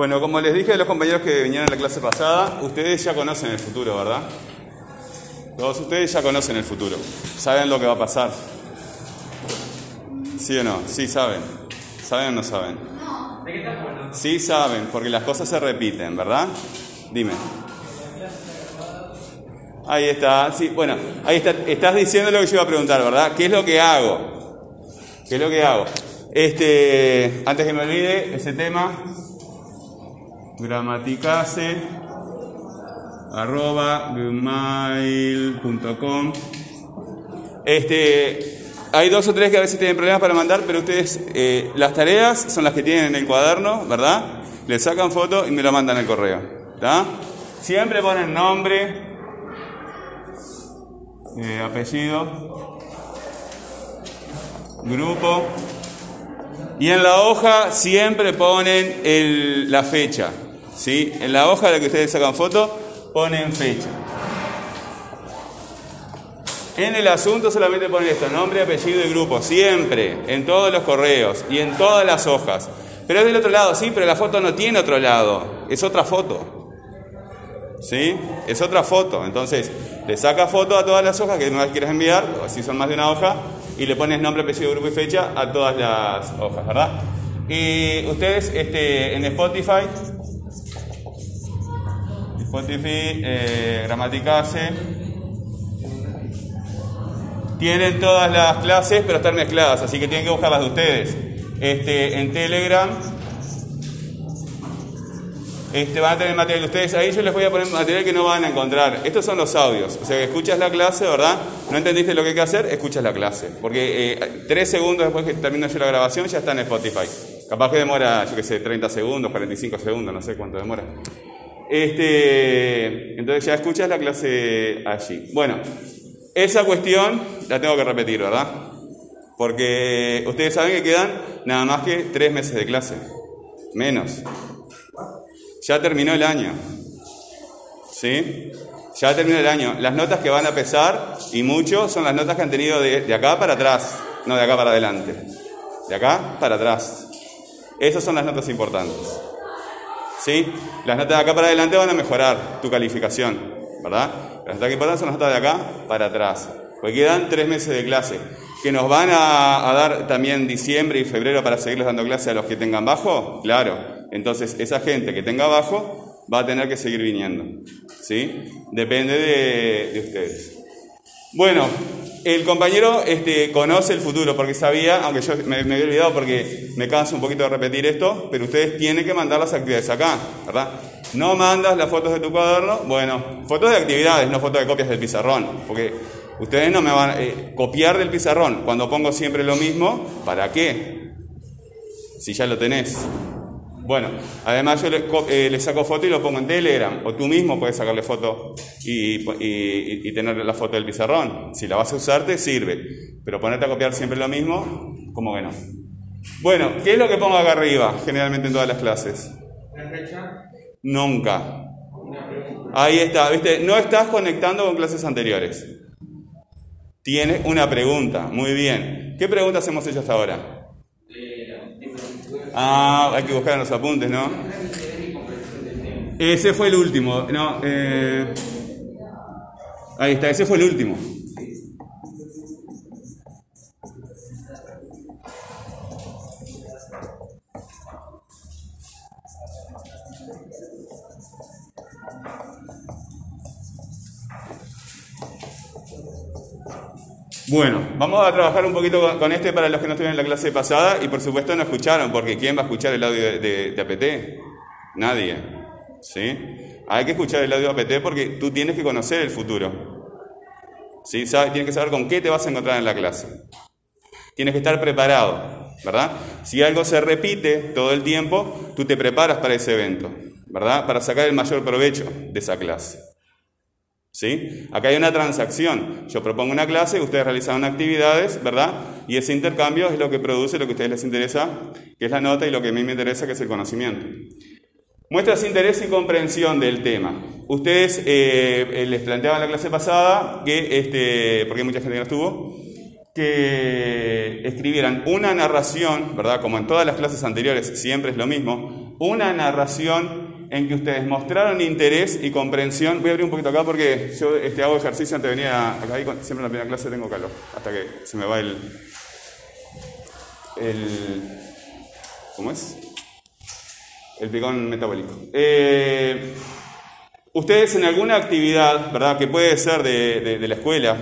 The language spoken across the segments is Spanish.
Bueno, como les dije a los compañeros que vinieron a la clase pasada, ustedes ya conocen el futuro, ¿verdad? Todos ustedes ya conocen el futuro. Saben lo que va a pasar. ¿Sí o no? Sí saben. ¿Saben o no saben? Sí saben, porque las cosas se repiten, ¿verdad? Dime. Ahí está, sí, bueno, ahí está, estás diciendo lo que yo iba a preguntar, ¿verdad? ¿Qué es lo que hago? ¿Qué es lo que hago? Este, antes que me olvide, ese tema, gramaticase, arroba, gmail.com. Este, hay dos o tres que a veces tienen problemas para mandar, pero ustedes, eh, las tareas son las que tienen en el cuaderno, ¿verdad? Le sacan foto y me lo mandan al correo, ¿está? Siempre ponen nombre, eh, apellido, grupo, y en la hoja siempre ponen el, la fecha, ¿sí? En la hoja de la que ustedes sacan foto ponen fecha. En el asunto solamente ponen esto, nombre, apellido y grupo, siempre, en todos los correos y en todas las hojas. Pero es del otro lado, sí, pero la foto no tiene otro lado, es otra foto. ¿Sí? Es otra foto. Entonces, le saca foto a todas las hojas que no las enviar, si son más de una hoja, y le pones nombre, apellido, grupo y fecha a todas las hojas, ¿verdad? Y ustedes este, en Spotify, Spotify, eh, tienen todas las clases, pero están mezcladas, así que tienen que buscar las de ustedes. Este, en Telegram, este, van a tener material de ustedes. Ahí yo les voy a poner material que no van a encontrar. Estos son los audios. O sea, que escuchas la clase, ¿verdad? No entendiste lo que hay que hacer, escuchas la clase. Porque eh, tres segundos después que termino yo la grabación ya está en Spotify. Capaz que demora, yo qué sé, 30 segundos, 45 segundos, no sé cuánto demora. Este, entonces ya escuchas la clase allí. Bueno, esa cuestión la tengo que repetir, ¿verdad? Porque ustedes saben que quedan nada más que tres meses de clase. Menos. Ya terminó el año. ¿Sí? Ya terminó el año. Las notas que van a pesar, y mucho, son las notas que han tenido de, de acá para atrás, no de acá para adelante. De acá para atrás. Esas son las notas importantes. ¿Sí? Las notas de acá para adelante van a mejorar tu calificación, ¿verdad? Las notas que importan son las notas de acá para atrás. Porque quedan tres meses de clase. ¿Que nos van a, dar también diciembre y febrero para seguirles dando clase a los que tengan bajo? Claro. Entonces, esa gente que tenga bajo va a tener que seguir viniendo. ¿Sí? Depende de, de ustedes. Bueno, el compañero este, conoce el futuro porque sabía, aunque yo me, me, había olvidado porque me canso un poquito de repetir esto, pero ustedes tienen que mandar las actividades acá, ¿verdad? No mandas las fotos de tu cuaderno, bueno, fotos de actividades, no fotos de copias del pizarrón, porque ustedes no me van a eh, copiar del pizarrón cuando pongo siempre lo mismo, ¿para qué? Si ya lo tenés. Bueno, además yo le, eh, le, saco foto y lo pongo en Telegram, o tú mismo puedes sacarle foto y, y, y, tener la foto del pizarrón. Si la vas a usar, te sirve. Pero ponerte a copiar siempre lo mismo, como que no. Bueno, ¿qué es lo que pongo acá arriba, generalmente en todas las clases? Nunca. Ahí está, ¿viste? No estás conectando con clases anteriores. Tienes una pregunta, muy bien. ¿Qué preguntas hemos hecho hasta ahora? Ah, hay que buscar en los apuntes, ¿no? Ese fue el último. No, eh... Ahí está, ese fue el último. Bueno, vamos a trabajar un poquito con este para los que no estuvieron en la clase pasada y por supuesto no escucharon, porque ¿quién va a escuchar el audio de, APT? Nadie. ¿Sí? Hay que escuchar el audio de APT porque tú tienes que conocer el futuro. ¿Sí? Tienes que saber con qué te vas a encontrar en la clase. Tienes que estar preparado, ¿verdad? Si algo se repite todo el tiempo, tú te preparas para ese evento, ¿verdad? Para sacar el mayor provecho de esa clase. ¿Sí? Acá hay una transacción. Yo propongo una clase, ustedes realizan actividades, ¿verdad? Y ese intercambio es lo que produce lo que a ustedes les interesa, que es la nota, y lo que a mí me interesa, que es el conocimiento. Muestras interés y comprensión del tema. Ustedes eh, les planteaban en la clase pasada que, este, porque hay mucha gente que no estuvo, que escribieran una narración, ¿verdad? Como en todas las clases anteriores, siempre es lo mismo, una narración en que ustedes mostraron interés y comprensión. Voy a abrir un poquito acá porque yo este, hago ejercicio antes de venir acá y siempre en la primera clase tengo calor, hasta que se me va el... el ¿Cómo es? El picón metabólico. Eh, ustedes en alguna actividad, ¿verdad? Que puede ser de, la escuela,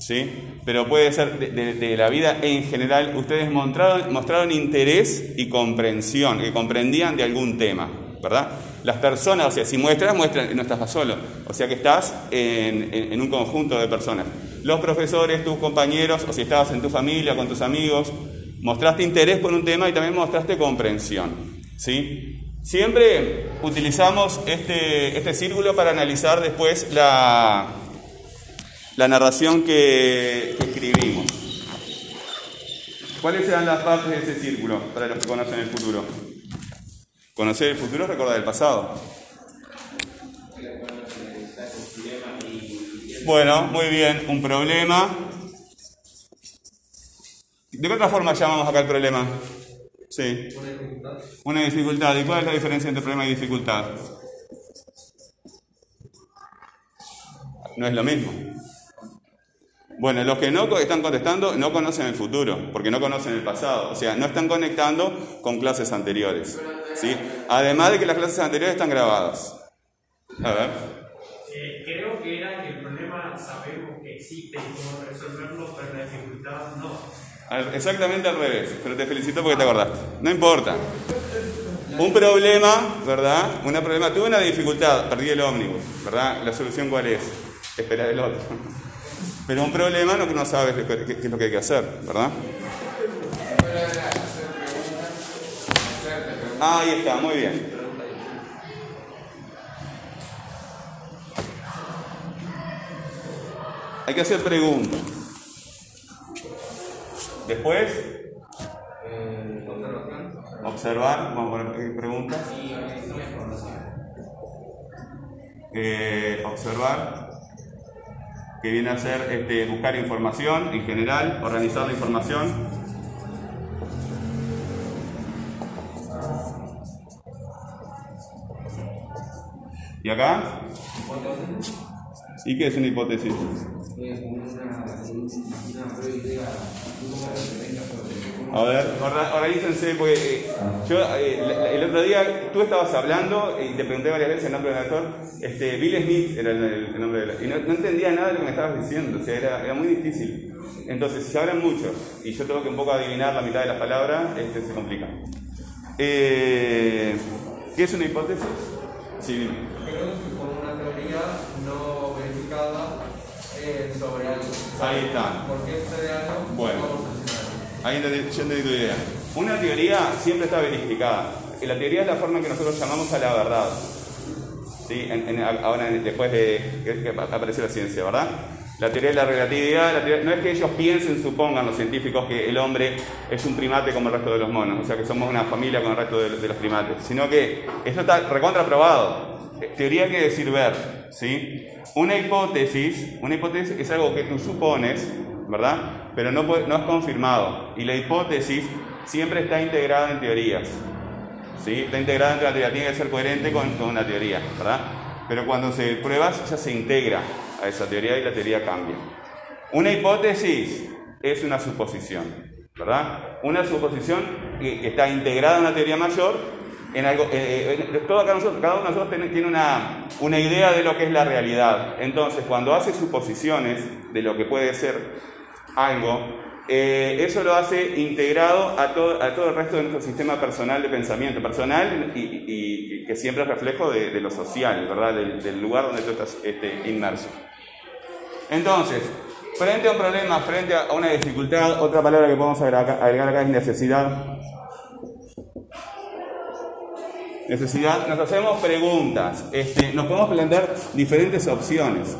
¿sí? pero puede ser de, la vida en general, ustedes mostraron, mostraron interés y comprensión, que comprendían de algún tema, ¿verdad? Las personas, o sea, si muestras, muestran, no estás solo, o sea que estás en, un conjunto de personas. Los profesores, tus compañeros, o si estabas en tu familia, con tus amigos, mostraste interés por un tema y también mostraste comprensión, ¿sí? Siempre utilizamos este, este círculo para analizar después la, la narración que, escribimos. ¿Cuáles serán las partes de ese círculo para los que conocen el futuro? Conocer el futuro es recordar el pasado. Bueno, muy bien, un problema. ¿De qué otra forma llamamos acá el problema? Sí. Una dificultad. ¿Y cuál es la diferencia entre problema y dificultad? No es lo mismo. Bueno, los que no están contestando no conocen el futuro, porque no conocen el pasado, o sea, no están conectando con clases anteriores. ¿Sí? Además de que las clases anteriores están grabadas. A ver. Eh, creo que era que el problema sabemos que existe y cómo resolverlo, pero la dificultad no. Exactamente al revés, pero te felicito porque te acordaste. No importa. Un problema, ¿verdad? Una problema, tuve una dificultad, perdí el ómnibus, ¿verdad? ¿La solución cuál es? Esperar el otro. Pero un problema no que no sabes qué, es lo que hay que hacer, ¿verdad? Ahí está, muy bien. Hay que hacer preguntas. Después, observar, vamos a poner preguntas. Eh, observar que viene a ser este, buscar información en general, organizar la información. ¿Y acá? ¿Y qué es una hipótesis? A ver, organícense, porque eh, yo eh, el otro día tú estabas hablando y te pregunté varias veces el nombre del actor. Este, Bill Smith era el, nombre del Y no, entendía nada de lo que me estabas diciendo, o sea, era, era muy difícil. Entonces, si hablan mucho y yo tengo que un poco adivinar la mitad de las palabras, este, se complica. Eh, ¿Qué es una hipótesis? Sí, Creo que con una teoría no verificada sobre algo. Ahí está. ¿Por qué de algo? Bueno. Ahí yo entendí tu idea. Una teoría siempre está verificada. Y la teoría es la forma que nosotros llamamos a la verdad. ¿Sí? ahora, después de que apareció la ciencia, ¿verdad? La teoría de la relatividad, no es que ellos piensen, supongan los científicos que el hombre es un primate como el resto de los monos, o sea que somos una familia con el resto de, los primates, sino que eso está recontraprobado. Teoría quiere decir ver, ¿sí? Una hipótesis, una hipótesis es algo que tú supones, ¿verdad? pero no, no es confirmado. Y la hipótesis siempre está integrada en teorías. ¿sí? Está integrada en la teoría, tiene que ser coherente con, con una teoría, ¿verdad? Pero cuando se prueba ya se integra a esa teoría y la teoría cambia. Una hipótesis es una suposición, ¿verdad? Una suposición que está integrada en una teoría mayor en algo, eh, eh, todo cada uno de nosotros tiene, una, una, idea de lo que es la realidad. Entonces, cuando hace suposiciones de lo que puede ser algo, eh, eso lo hace integrado a todo, a todo el resto de nuestro sistema personal de pensamiento, personal y, que siempre es reflejo de, lo social, ¿verdad? Del, lugar donde tú estás este, inmerso. Entonces, frente a un problema, frente a una dificultad, otra palabra que podemos agregar acá, es necesidad. Necesidad, nos hacemos preguntas, este, nos podemos plantear diferentes opciones.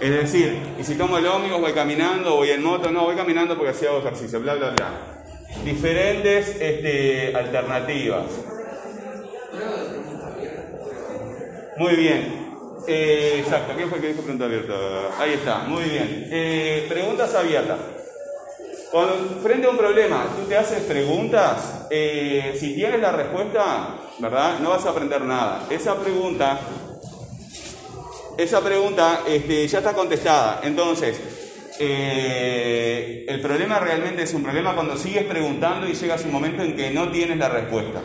Es decir, y si tomo el ómnibus, voy caminando, voy en moto, no, voy caminando porque así hago ejercicio, bla, bla, bla. Diferentes este, alternativas. Muy bien. Eh, exacto, ¿quién fue el que dijo pregunta abierta? Ahí está, muy bien. Eh, preguntas abiertas. Cuando frente a un problema tú te haces preguntas, eh, si tienes la respuesta, ¿verdad? No vas a aprender nada. Esa pregunta, esa pregunta este, ya está contestada. Entonces, eh, el problema realmente es un problema cuando sigues preguntando y llegas un momento en que no tienes la respuesta.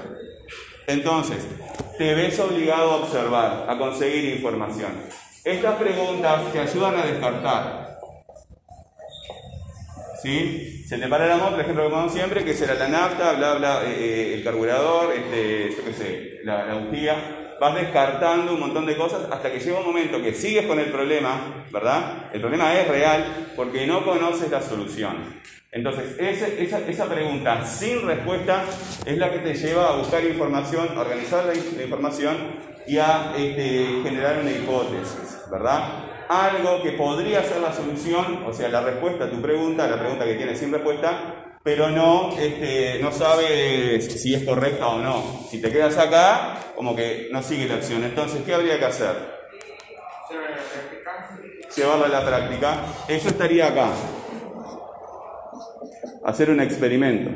Entonces, te ves obligado a observar, a conseguir información. Estas preguntas te ayudan a descartar ¿sí? Se te para el amor, por ejemplo, como siempre, que será la nafta, bla, bla, eh, eh, el carburador, este, yo qué sé, la, la. Vas descartando un montón de cosas hasta que llega un momento que sigues con el problema, ¿verdad? El problema es real porque no conoces la solución. Entonces, esa, esa, pregunta sin respuesta es la que te lleva a buscar información, a organizar la, información y a este, generar una hipótesis, ¿verdad? algo que podría ser la solución, o sea, la respuesta a tu pregunta, la pregunta que tienes sin respuesta, pero no, este, no sabes si es correcta o no. Si te quedas acá, como que no sigue la acción. Entonces, ¿qué habría que hacer? Llevarla a la práctica. Eso estaría acá. Hacer un experimento.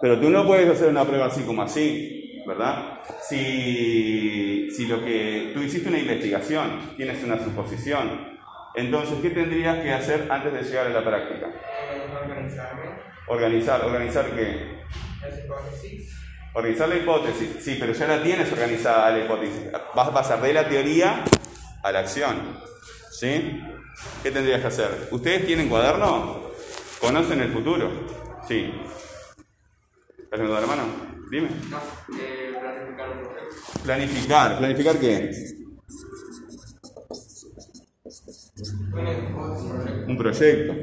Pero tú no puedes hacer una prueba así como así. ¿verdad? Si, si lo que tú hiciste una investigación, tienes una suposición, entonces, ¿qué tendrías que hacer antes de llegar a la práctica? Organizarme. Organizar, ¿organizar qué? Las hipótesis. Organizar la hipótesis, sí, pero ya la tienes organizada la hipótesis. Vas a pasar de la teoría a la acción. ¿Sí? ¿Qué tendrías que hacer? ¿Ustedes tienen cuaderno? ¿Conocen el futuro? Sí. ¿Estás haciendo la mano? Dime. No, eh, planificar un proyecto. Planificar. ¿Planificar qué? Un proyecto.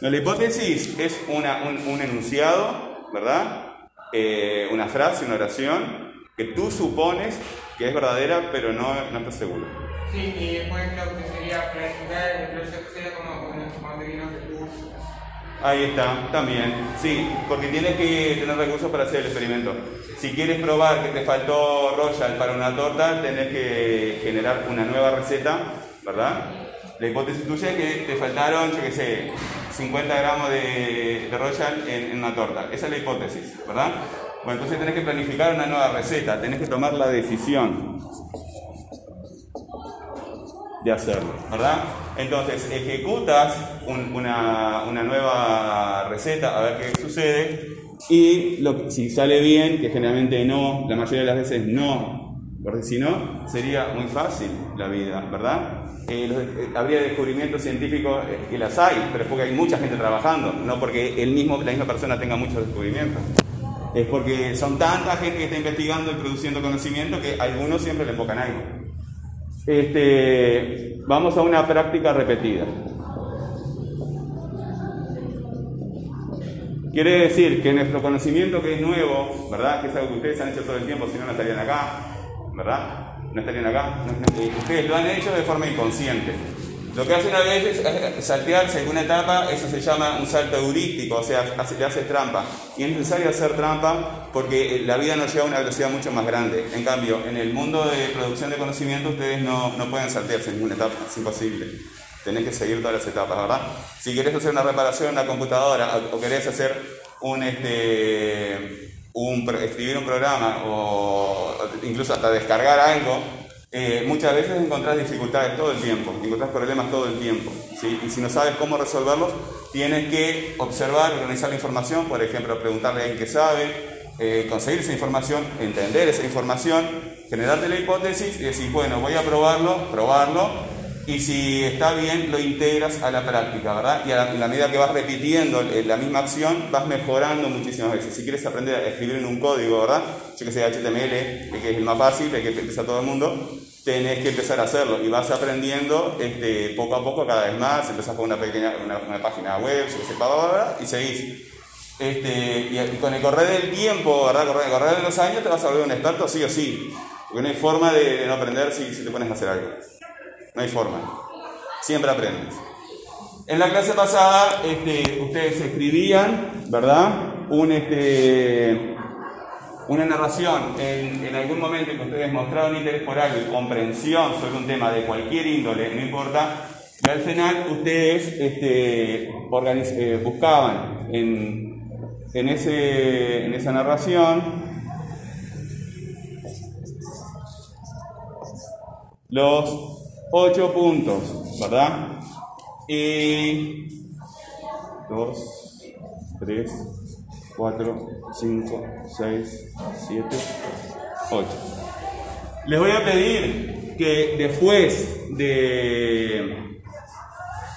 la hipótesis es una, un, enunciado, ¿verdad? Eh, una frase, una oración que tú supones que es verdadera, pero no, no estás seguro. Sí, y después lo que sería planificar el proyecto sería como cuando vino recursos. Ahí está, también. Sí, porque tienes que tener recursos para hacer el experimento. Si quieres probar que te faltó royal para una torta, tenés que generar una nueva receta, ¿verdad? La hipótesis tuya es que te faltaron, yo qué sé, 50 gramos de, royal en, una torta. Esa es la hipótesis, ¿verdad? Bueno, entonces tenés que planificar una nueva receta, tenés que tomar la decisión de hacerlo, ¿verdad? Entonces, ejecutas una, nueva receta a ver qué sucede y si sale bien, que generalmente no, la mayoría de las veces no, porque si no, sería muy fácil la vida, ¿verdad? Eh, eh, habría descubrimientos científicos eh, que las hay, pero es porque hay mucha gente trabajando, no porque el mismo, la misma persona tenga muchos descubrimientos. Es porque son tanta gente que está investigando y produciendo conocimiento que algunos siempre le enfocan algo. Este, vamos a una práctica repetida. Quiere decir que nuestro conocimiento que es nuevo, ¿verdad? Que es algo que ustedes han hecho todo el tiempo, si no, no estarían acá, ¿verdad? No estarían acá. ustedes lo han hecho de forma inconsciente. Lo que hacen a veces es saltearse en una etapa, eso se llama un salto heurístico, o sea, le haces trampa. Y es necesario hacer trampa porque la vida nos lleva a una velocidad mucho más grande. En cambio, en el mundo de producción de conocimiento ustedes no, no pueden saltearse ninguna etapa, es imposible. Tenés que seguir todas las etapas, ¿verdad? Si querés hacer una reparación en una computadora o querés hacer un, este, un, escribir un programa o incluso hasta descargar algo, eh, muchas veces encontrás dificultades todo el tiempo, encontrás problemas todo el tiempo. Y si no sabes cómo resolverlos, tienes que observar, organizar la información, por ejemplo, preguntarle a alguien que sabe, eh, conseguir esa información, entender esa información, generarte la hipótesis y decir, bueno, voy a probarlo, probarlo, y si está bien, lo integras a la práctica, ¿verdad? Y a la, medida que vas repitiendo la misma acción, vas mejorando muchísimas veces. Si quieres aprender a escribir en un código, ¿verdad? Yo que sé, HTML, que es el más fácil, el que empieza todo el mundo, tenés que empezar a hacerlo y vas aprendiendo este, poco a poco cada vez más, empezás con una pequeña una, página web, y seguís. Este, y, con el correr del tiempo, ¿verdad? Correr, el correr de los años te vas a volver un experto sí o sí, porque no hay forma de, no aprender si, si, te pones a hacer algo. No hay forma. Siempre aprendes. En la clase pasada este, ustedes escribían, ¿verdad? Un, este, una narración en, algún momento que ustedes mostraron interés por algo y comprensión sobre un tema de cualquier índole, no importa, Y al final ustedes este, eh, buscaban en, en, ese, en esa narración los ocho puntos, ¿verdad? Y 2, 3, 4, 5, 6, 7, 8. Les voy a pedir que después de,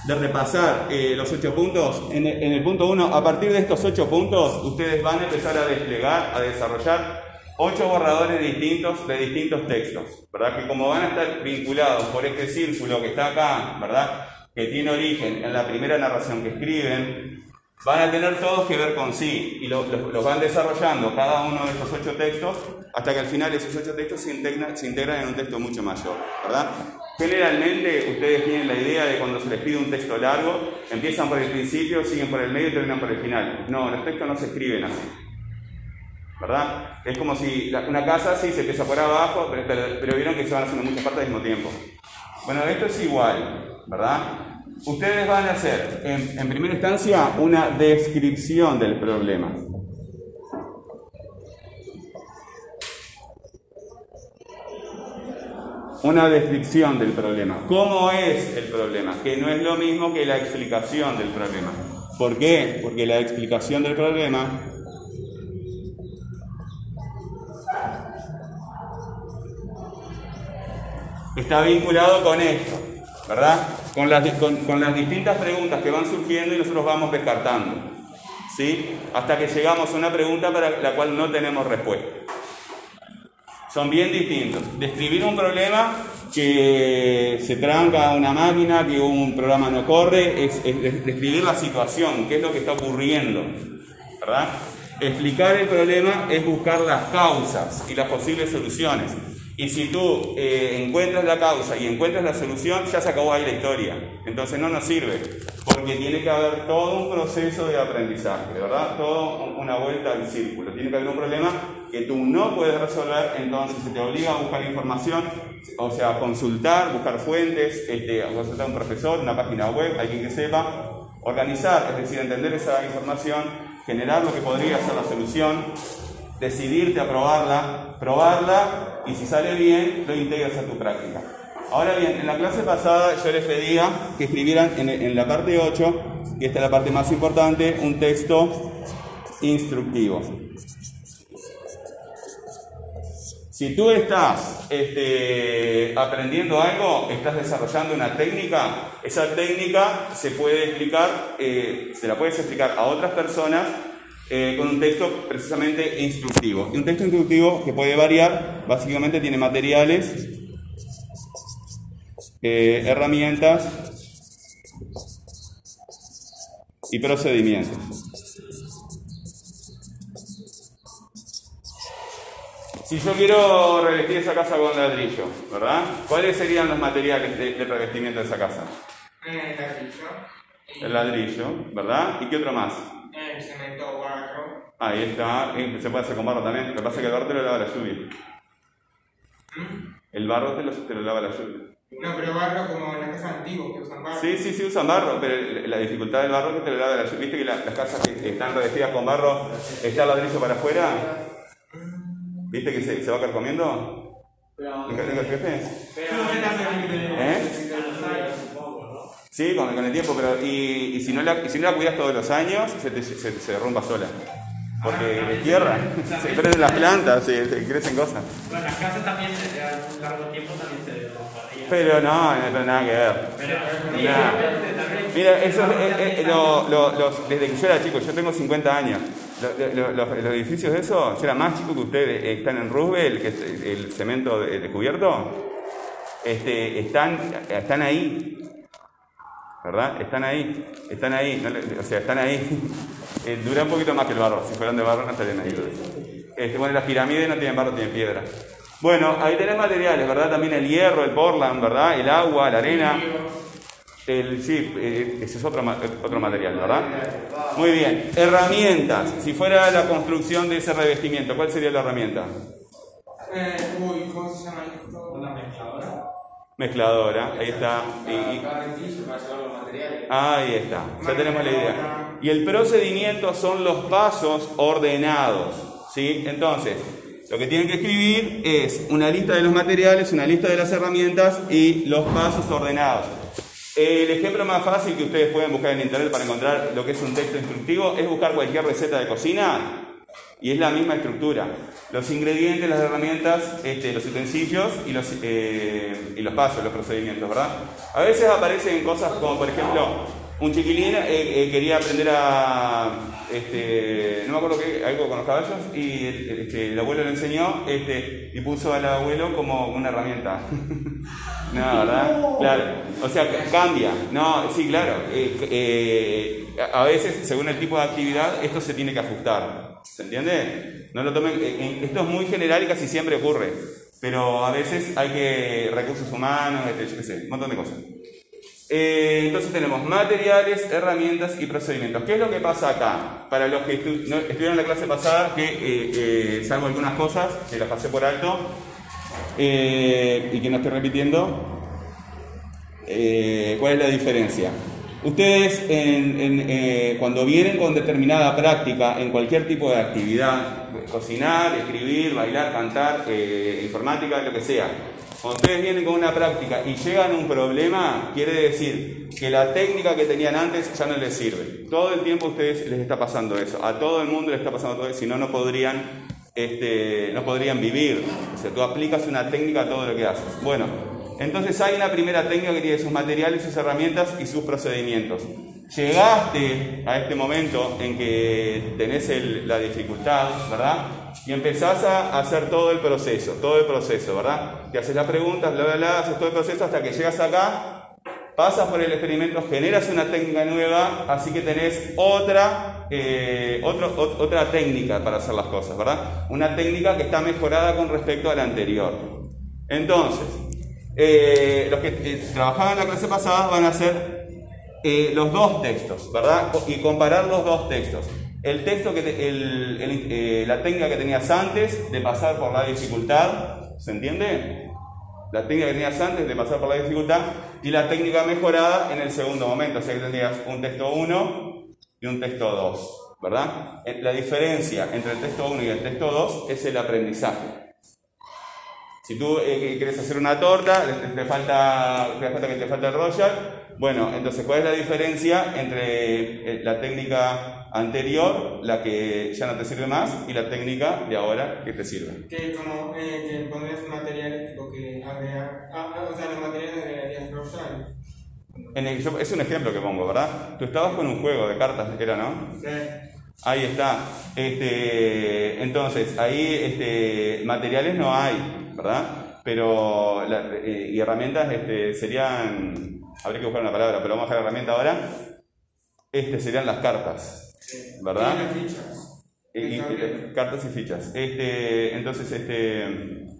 de repasar eh, los 8 puntos, en el, en el punto 1, a partir de estos 8 puntos, ustedes van a empezar a desplegar, a desarrollar 8 borradores distintos de distintos textos, ¿verdad? Que como van a estar vinculados por este círculo que está acá, ¿verdad? Que tiene origen en la primera narración que escriben, van a tener todos que ver con sí y los van desarrollando cada uno de estos ocho textos hasta que al final esos ocho textos se integran, se integran en un texto mucho mayor, ¿verdad? Generalmente ustedes tienen la idea de cuando se les pide un texto largo, empiezan por el principio, siguen por el medio y terminan por el final. No, los textos no se escriben así. ¿Verdad? Es como si una casa sí se empieza por abajo, pero, pero vieron que se van haciendo muchas partes al mismo tiempo. Bueno, esto es igual, ¿verdad? ustedes van a hacer, en, primera instancia, una descripción del problema. Una descripción del problema. ¿Cómo es el problema? Que no es lo mismo que la explicación del problema. ¿Por qué? Porque la explicación del problema está vinculado con esto, ¿verdad? con las, con, las distintas preguntas que van surgiendo y nosotros vamos descartando. ¿Sí? Hasta que llegamos a una pregunta para la cual no tenemos respuesta. Son bien distintos. Describir un problema que se tranca una máquina, que un programa no corre, es, describir la situación, qué es lo que está ocurriendo. ¿Verdad? Explicar el problema es buscar las causas y las posibles soluciones. Y si tú eh, encuentras la causa y encuentras la solución, ya se acabó ahí la historia. Entonces no nos sirve, porque tiene que haber todo un proceso de aprendizaje, ¿verdad? Toda una vuelta al círculo. Tiene que haber un problema que tú no puedes resolver, entonces se te obliga a buscar información, o sea, consultar, buscar fuentes, este, consultar a un profesor, una página web, alguien que sepa, organizar, es decir, entender esa información, generar lo que podría ser la solución, decidirte a probarla, probarla y si sale bien, lo integras a tu práctica. Ahora bien, en la clase pasada yo les pedía que escribieran en, la parte 8, y esta es la parte más importante, un texto instructivo. Si tú estás este, aprendiendo algo, estás desarrollando una técnica, esa técnica se puede explicar, eh, se la puedes explicar a otras personas eh, con un texto precisamente instructivo. Y un texto instructivo que puede variar, básicamente tiene materiales, eh, herramientas y procedimientos. Si yo quiero revestir esa casa con ladrillo, ¿verdad? ¿Cuáles serían los materiales de, revestimiento de esa casa? El ladrillo. El ladrillo, ¿verdad? ¿Y qué otro más? El cemento barro. Ahí está, se puede hacer con barro también. Lo que pasa es que el barro te lo lava la lluvia. ¿Mm? El barro te lo, te lo lava la lluvia. No, pero barro como en las casas antiguas que usan barro. Sí, sí, sí usan barro, pero la dificultad del barro es que te lo lava la lluvia. ¿Viste que las casas que están revestidas con barro está el ladrillo para afuera? ¿Viste que se, se va carcomiendo? Pero, ¿El jefe? ¿Eh? Sí, con, con, el tiempo, pero y, y, si no la, y si no la cuidas todos los años, se, te, se, se derrumba sola. Porque de tierra, se crecen las plantas, se, se crecen cosas. Bueno, las casas también, a un largo tiempo también se derrumban. Pero no, no tiene nada que ver. Mira, eso, eh, eh, lo, lo, los, desde que yo era chico, yo tengo 50 años, lo, los edificios de eso, yo era más chico que ustedes, eh, están en Roosevelt, que es el cemento descubierto, este, están, están ahí. ¿Verdad? Están ahí, están ahí, o sea, están ahí. Eh, dura un poquito más que el barro, si fueran de barro no estarían ahí. Este, bueno, las pirámides no tienen barro, tienen piedra. Bueno, ahí tenés materiales, ¿verdad? También el hierro, el portland, ¿verdad? El agua, la arena. El, sí, eh, ese es otro, otro material, ¿verdad? Muy bien. Herramientas. Si fuera la construcción de ese revestimiento, ¿cuál sería la herramienta? Eh, uy, ¿cómo se llama esto? Una mezcladora. Mezcladora, ahí está. ahí está, ya tenemos la idea. Y el procedimiento son los pasos ordenados. ¿sí? Entonces, lo que tienen que escribir es una lista de los materiales, una lista de las herramientas y los pasos ordenados. El ejemplo más fácil que ustedes pueden buscar en internet para encontrar lo que es un texto instructivo es buscar cualquier receta de cocina y es la misma estructura. Los ingredientes, las herramientas, este, los utensilios y los, eh, y los pasos, los procedimientos, ¿verdad? A veces aparecen cosas como, por ejemplo, un chiquilín eh, eh, quería aprender a, este, no me acuerdo qué, algo con los caballos, y este, el abuelo le enseñó este, y puso al abuelo como una herramienta. no, ¿verdad? Claro. O sea, cambia. No, sí, claro. a veces, según el tipo de actividad, esto se tiene que ajustar. ¿Se entiende? No lo tomen, eh, eh, esto es muy general y casi siempre ocurre, pero a veces hay que recursos humanos, este, yo qué sé, un montón de cosas. Eh, entonces tenemos materiales, herramientas y procedimientos. ¿Qué es lo que pasa acá? Para los que estuvieron en la clase pasada, que salvo algunas cosas, que las pasé por alto y que no estoy repitiendo, ¿cuál es la diferencia? Ustedes eh, cuando vienen con determinada práctica en cualquier tipo de actividad, cocinar, escribir, bailar, cantar, eh, informática, lo que sea, cuando ustedes vienen con una práctica y llegan a un problema, quiere decir que la técnica que tenían antes ya no les sirve. Todo el tiempo a ustedes les está pasando eso, a todo el mundo les está pasando todo eso, si no, no podrían, este, no podrían vivir. O sea, tú aplicas una técnica a todo lo que haces. Bueno, entonces hay una primera técnica que tiene sus materiales, sus herramientas y sus procedimientos. Llegaste a este momento en que tenés la dificultad, ¿verdad? Y empezás a hacer todo el proceso, todo el proceso, ¿verdad? Te haces las preguntas, bla, bla, bla, haces todo el proceso hasta que llegas acá, pasas por el experimento, generas una técnica nueva, así que tenés otra, eh, otra técnica para hacer las cosas, ¿verdad? Una técnica que está mejorada con respecto a la anterior. Entonces, eh, los que eh, trabajaban en la clase pasada van a hacer eh, los dos textos, ¿verdad? Y comparar los dos textos. El texto que la técnica que tenías antes de pasar por la dificultad, ¿se entiende? La técnica que tenías antes de pasar por la dificultad y la técnica mejorada en el segundo momento. O sea que tendrías un texto 1 y un texto 2, ¿verdad? La diferencia entre el texto 1 y el texto 2 es el aprendizaje. Si tú eh, quieres hacer una torta, te, falta, te falta que te falta el royal, bueno, entonces, ¿cuál es la diferencia entre eh, la técnica anterior, la que ya no te sirve más, y la técnica de ahora que te sirve? Que como eh, que pondrías materiales tipo que agregar, ah, ah, o sea, los materiales agregarías royal. En es un ejemplo que pongo, ¿verdad? Tú estabas con un juego de cartas, era, ¿no? Sí. Ahí está. Este, entonces, ahí este, materiales no hay. ¿verdad? Pero, eh, y herramientas este, serían, habría que buscar una palabra, pero vamos a dejar herramienta ahora. Este serían las cartas, ¿verdad? Y cartas y fichas. Este, entonces, este,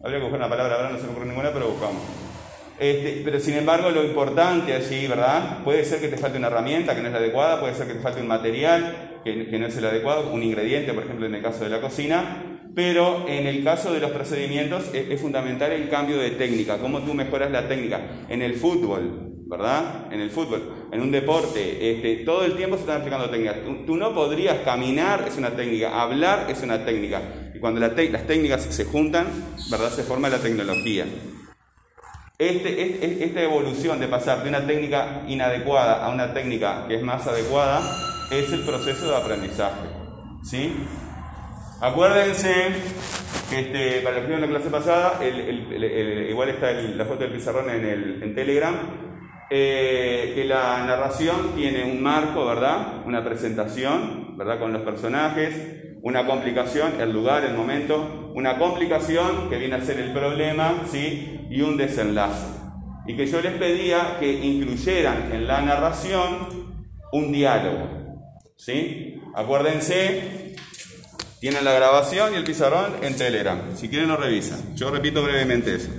habría que buscar una palabra, ahora no se me ocurre ninguna, pero buscamos. Este, pero sin embargo, lo importante allí, ¿verdad? Puede ser que te falte una herramienta que no es la adecuada, puede ser que te falte un material que, que no es el adecuado, un ingrediente, por ejemplo, en el caso de la cocina, pero en el caso de los procedimientos es, fundamental el cambio de técnica, cómo tú mejoras la técnica. En el fútbol, ¿verdad? En el fútbol, en un deporte, este, todo el tiempo se están aplicando técnicas. Tú, no podrías caminar, es una técnica, hablar es una técnica. Y cuando las técnicas se juntan, ¿verdad? Se forma la tecnología. Este, esta evolución de pasar de una técnica inadecuada a una técnica que es más adecuada es el proceso de aprendizaje. ¿Sí? Acuérdense que este, para los que vieron la clase pasada, igual está la foto del pizarrón en, el, en Telegram, eh, que la narración tiene un marco, ¿verdad? Una presentación, ¿verdad? Con los personajes, una complicación, el lugar, el momento, una complicación que viene a ser el problema, ¿sí? Y un desenlace. Y que yo les pedía que incluyeran en la narración un diálogo, ¿sí? Acuérdense tienen la grabación y el pizarrón en Telegram. Si quieren lo revisan. Yo repito brevemente eso.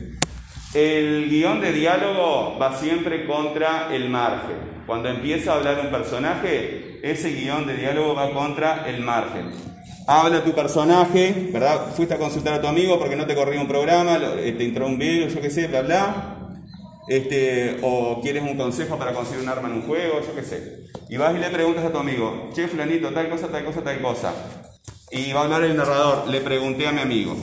El guion de diálogo va siempre contra el margen. Cuando empieza a hablar un personaje, ese guion de diálogo va contra el margen. Habla tu personaje, ¿verdad? Fuiste a consultar a tu amigo porque no te corría un programa, eh, te entró un video, yo qué sé, bla, bla. Este, o quieres un consejo para conseguir un arma en un juego, yo qué sé. Y vas y le preguntas a tu amigo, che, fulanito, tal cosa, tal cosa, tal cosa. Y va a hablar el narrador, le pregunté a mi amigo.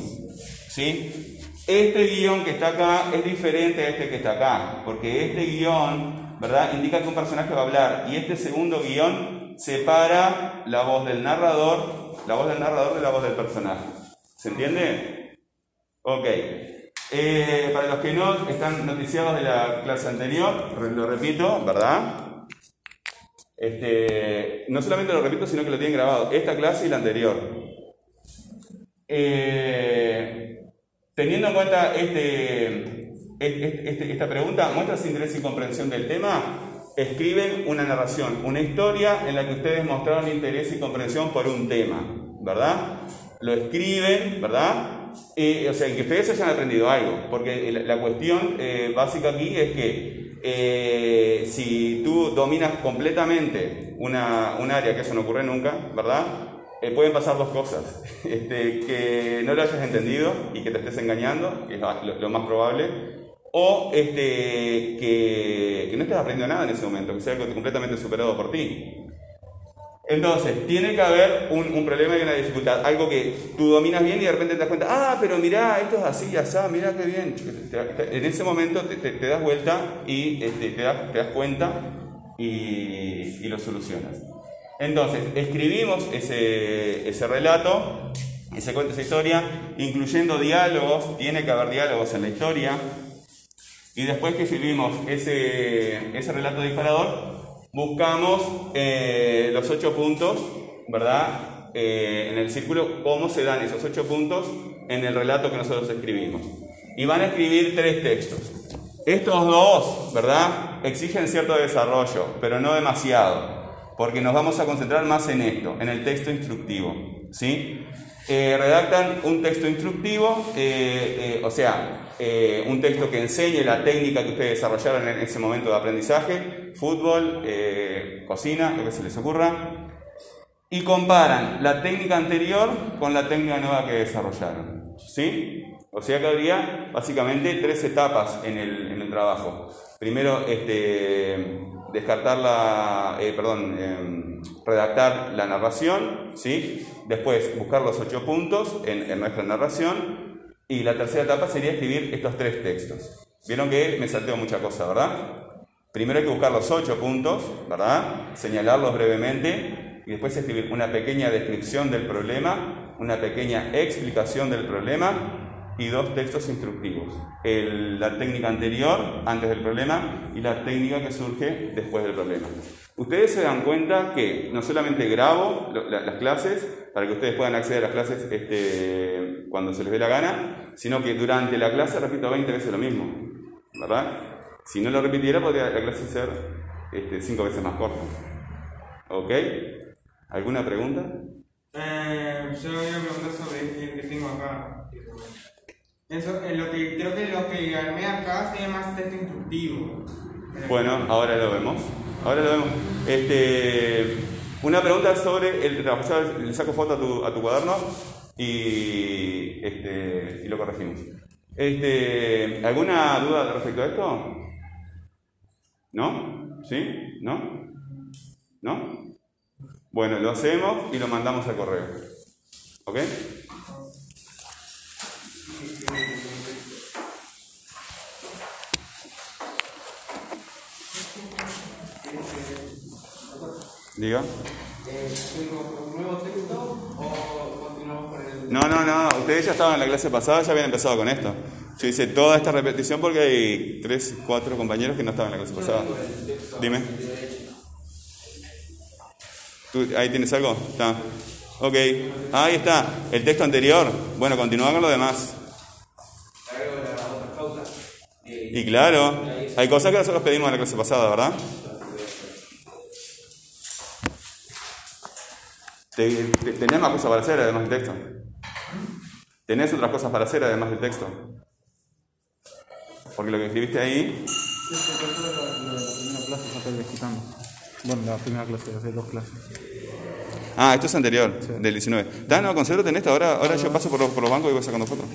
¿Sí? Este guion que está acá es diferente a este que está acá, porque este guion, ¿verdad? Indica que un personaje va a hablar y este segundo guion separa la voz del narrador, la voz del narrador de la voz del personaje. ¿Se entiende? Ok. Eh, para los que no están noticiados de la clase anterior, lo repito, ¿verdad? Este, no solamente lo repito, sino que lo tienen grabado, esta clase y la anterior. Eh, teniendo en cuenta este, este, este, esta pregunta, muestras interés y comprensión del tema, escriben una narración, una historia en la que ustedes mostraron interés y comprensión por un tema, ¿verdad? Lo escriben, ¿verdad? o sea, que ustedes hayan aprendido algo, porque la, cuestión eh, básica aquí es que eh, si tú dominas completamente una, un área, que eso no ocurre nunca, ¿verdad? Eh, pueden pasar dos cosas. Este, que no lo hayas entendido y que te estés engañando, que es lo, más probable, o este, que, que, no estés aprendiendo nada en ese momento, que sea algo completamente superado por ti. Entonces, tiene que haber un, problema y una dificultad, algo que tú dominas bien y de repente te das cuenta, ah, pero mirá, esto es así, ya está, mirá qué bien. En ese momento te, das vuelta y este, te, das, cuenta y, lo solucionas. Entonces, escribimos ese, ese relato, ese cuento, esa historia, incluyendo diálogos, tiene que haber diálogos en la historia. Y después que escribimos ese, ese relato disparador, buscamos eh, los ocho puntos, ¿verdad? Eh, en el círculo, cómo se dan esos ocho puntos en el relato que nosotros escribimos. Y van a escribir tres textos. Estos dos, ¿verdad? Exigen cierto desarrollo, pero no demasiado, porque nos vamos a concentrar más en esto, en el texto instructivo, ¿sí? Eh, redactan un texto instructivo, o sea, eh, un texto que enseñe la técnica que ustedes desarrollaron en ese momento de aprendizaje, fútbol, eh, cocina, lo que se les ocurra, y comparan la técnica anterior con la técnica nueva que desarrollaron. ¿Sí? O sea que habría básicamente tres etapas en el, en el trabajo. Primero, este, descartar la, eh, perdón, em, redactar la narración, ¿sí? Después, buscar los ocho puntos en, en nuestra narración y la tercera etapa sería escribir estos tres textos. Vieron que me salteo mucha cosa, ¿verdad? Primero hay que buscar los ocho puntos, ¿verdad? Señalarlos brevemente y después escribir una pequeña descripción del problema, una pequeña explicación del problema y dos textos instructivos. la técnica anterior, antes del problema, y la técnica que surge después del problema. Ustedes se dan cuenta que no solamente grabo las clases para que ustedes puedan acceder a las clases este, cuando se les dé la gana, sino que durante la clase repito 20 veces lo mismo, ¿verdad? Si no lo repitiera, podría la clase ser este, 5 veces más corta. ¿Ok? ¿Alguna pregunta? Eh, yo voy a preguntar sobre el que tengo acá. Eso, lo que, creo que lo que armé acá se llama texto instructivo. Bueno, ahora lo vemos. Ahora lo vemos. Este, una pregunta sobre el trabajo. Le saco foto a tu, a tu cuaderno y, este, y lo corregimos. Este, ¿Alguna duda respecto a esto? ¿No? ¿Sí? ¿No? ¿No? Bueno, lo hacemos y lo mandamos al correo. ¿Ok? Diga. No, no, no. Ustedes ya estaban en la clase pasada, ya habían empezado con esto. Yo hice toda esta repetición porque hay tres, cuatro compañeros que no estaban en la clase pasada. Dime. ¿Tú, ¿Ahí tienes algo? Está. Ok. ahí está. El texto anterior. Bueno, continúa con lo demás. Y claro, hay cosas que nosotros pedimos en la clase pasada, ¿verdad? ¿Tenés más cosas para hacer además del texto? ¿Tenés otras cosas para hacer además del texto? Porque lo que escribiste ahí... Bueno, la primera clase, hace dos clases. Ah, esto es anterior, del 19. Da, no, con cero tenés, ahora, ahora yo paso por los, por los bancos y voy sacando fotos.